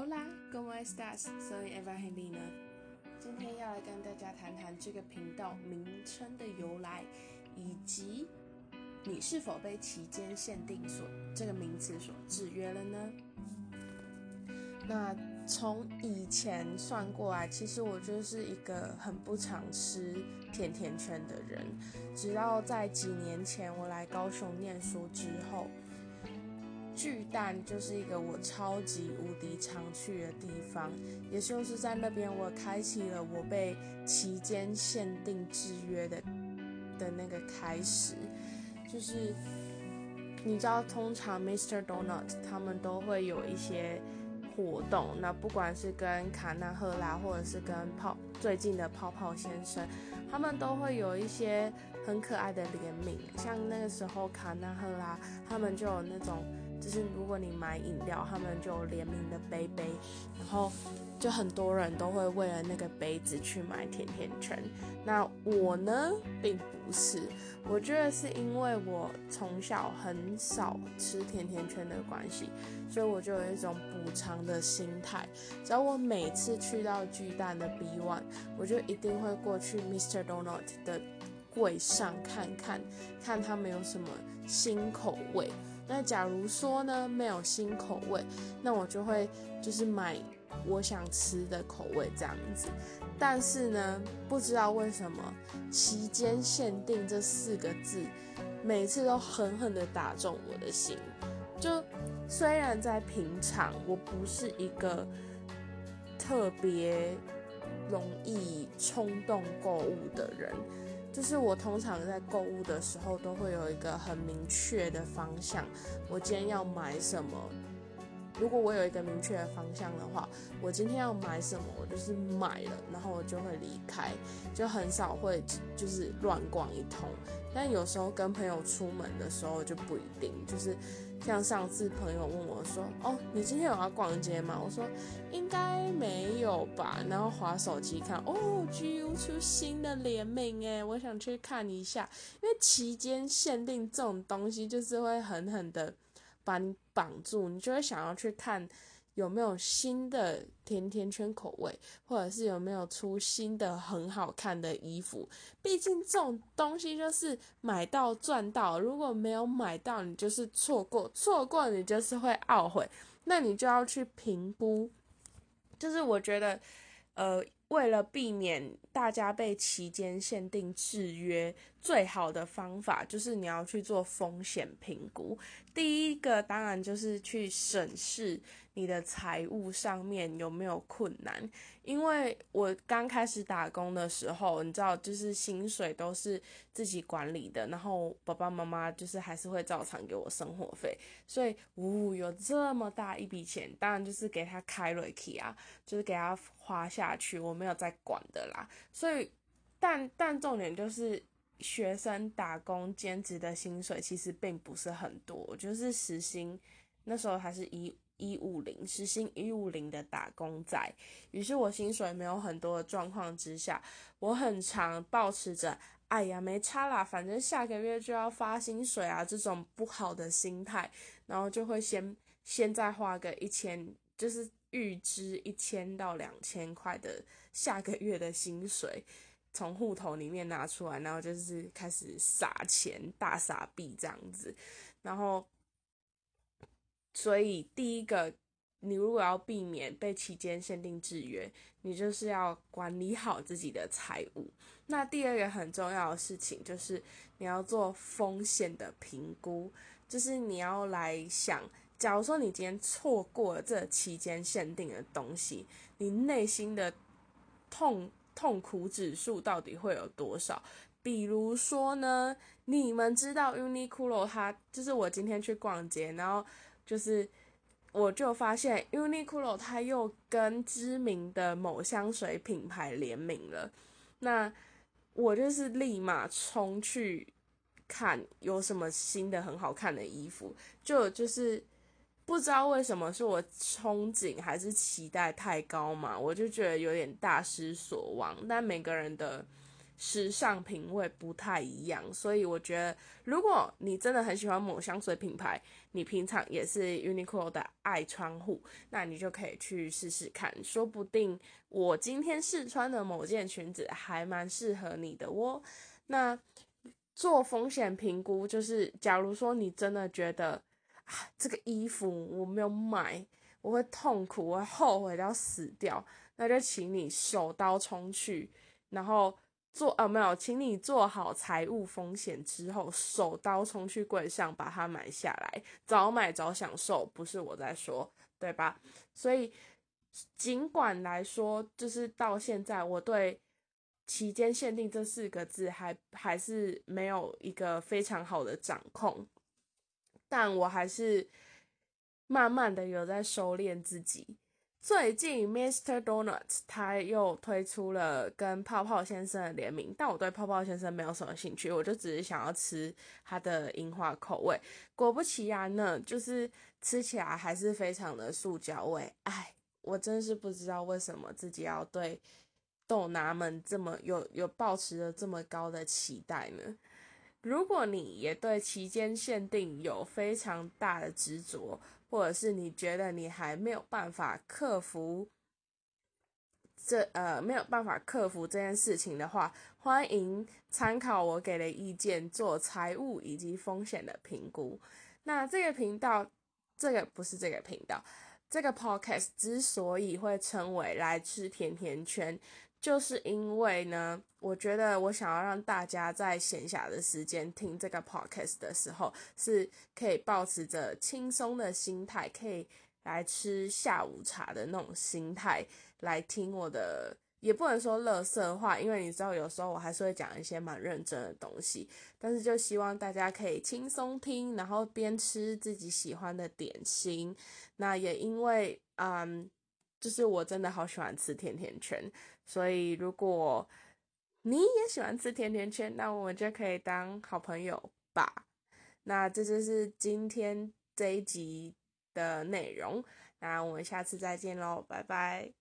Hola, ¿cómo estás? Soy Evangelina。今天要来跟大家谈谈这个频道名称的由来，以及你是否被期间限定所这个名词所制约了呢？那从以前算过来，其实我就是一个很不常吃甜甜圈的人。直到在几年前我来高雄念书之后，巨蛋就是一个我超级无敌常去的地方，也就是在那边我开启了我被期间限定制约的的那个开始。就是你知道，通常 Mr. Donut 他们都会有一些。活动，那不管是跟卡纳赫拉，或者是跟泡最近的泡泡先生，他们都会有一些很可爱的联名。像那个时候卡纳赫拉，他们就有那种，就是如果你买饮料，他们就联名的杯杯，然后就很多人都会为了那个杯子去买甜甜圈。那我呢，并不是，我觉得是因为我从小很少吃甜甜圈的关系。所以我就有一种补偿的心态，只要我每次去到巨蛋的 B One，我就一定会过去 Mr. Donut 的柜上看看，看他们有什么新口味。那假如说呢没有新口味，那我就会就是买我想吃的口味这样子。但是呢，不知道为什么期间限定这四个字，每次都狠狠的打中我的心，就。虽然在平常我不是一个特别容易冲动购物的人，就是我通常在购物的时候都会有一个很明确的方向，我今天要买什么。如果我有一个明确的方向的话，我今天要买什么，我就是买了，然后我就会离开，就很少会就是乱逛一通。但有时候跟朋友出门的时候就不一定，就是像上次朋友问我说：“哦，你今天有要逛街吗？”我说：“应该没有吧。”然后划手机看，哦，GU 出新的联名诶，我想去看一下，因为期间限定这种东西就是会狠狠的。把你绑住，你就会想要去看有没有新的甜甜圈口味，或者是有没有出新的很好看的衣服。毕竟这种东西就是买到赚到，如果没有买到，你就是错过，错过你就是会懊悔。那你就要去评估，就是我觉得，呃。为了避免大家被期间限定制约，最好的方法就是你要去做风险评估。第一个当然就是去审视你的财务上面有没有困难，因为我刚开始打工的时候，你知道，就是薪水都是自己管理的，然后爸爸妈妈就是还是会照常给我生活费，所以呜有这么大一笔钱，当然就是给他开瑞 k 啊，就是给他花下去，我没有在管的啦。所以，但但重点就是。学生打工兼职的薪水其实并不是很多，就是时薪那时候还是一一五零，时薪一五零的打工仔。于是我薪水没有很多的状况之下，我很常保持着“哎呀没差啦，反正下个月就要发薪水啊”这种不好的心态，然后就会先先再花个一千，就是预支一千到两千块的下个月的薪水。从户头里面拿出来，然后就是开始撒钱，大撒币这样子。然后，所以第一个，你如果要避免被期间限定制约，你就是要管理好自己的财务。那第二个很重要的事情就是你要做风险的评估，就是你要来想，假如说你今天错过了这期间限定的东西，你内心的痛。痛苦指数到底会有多少？比如说呢，你们知道 Uniqlo 它就是我今天去逛街，然后就是我就发现 Uniqlo 它又跟知名的某香水品牌联名了，那我就是立马冲去看有什么新的很好看的衣服，就就是。不知道为什么是我憧憬还是期待太高嘛，我就觉得有点大失所望。但每个人的时尚品味不太一样，所以我觉得，如果你真的很喜欢某香水品牌，你平常也是 Uniqlo 的爱穿户，那你就可以去试试看，说不定我今天试穿的某件裙子还蛮适合你的哦。那做风险评估，就是假如说你真的觉得啊，这个衣服我没有买，我会痛苦，我会后悔到死掉，那就请你手刀冲去，然后做啊没有，请你做好财务风险之后，手刀冲去柜上把它买下来，早买早享受，不是我在说，对吧？所以尽管来说，就是到现在我对。期间限定这四个字还还是没有一个非常好的掌控，但我还是慢慢的有在收敛自己。最近 Mr. Donuts 他又推出了跟泡泡先生的联名，但我对泡泡先生没有什么兴趣，我就只是想要吃它的樱花口味。果不其然呢，就是吃起来还是非常的塑胶味。哎，我真是不知道为什么自己要对。豆拿们这么有有抱持着这么高的期待呢？如果你也对期间限定有非常大的执着，或者是你觉得你还没有办法克服这呃没有办法克服这件事情的话，欢迎参考我给的意见做财务以及风险的评估。那这个频道，这个不是这个频道，这个 podcast 之所以会称为来吃甜甜圈。就是因为呢，我觉得我想要让大家在闲暇的时间听这个 podcast 的时候，是可以保持着轻松的心态，可以来吃下午茶的那种心态来听我的，也不能说乐色话，因为你知道有时候我还是会讲一些蛮认真的东西，但是就希望大家可以轻松听，然后边吃自己喜欢的点心。那也因为，嗯。就是我真的好喜欢吃甜甜圈，所以如果你也喜欢吃甜甜圈，那我们就可以当好朋友吧。那这就是今天这一集的内容，那我们下次再见喽，拜拜。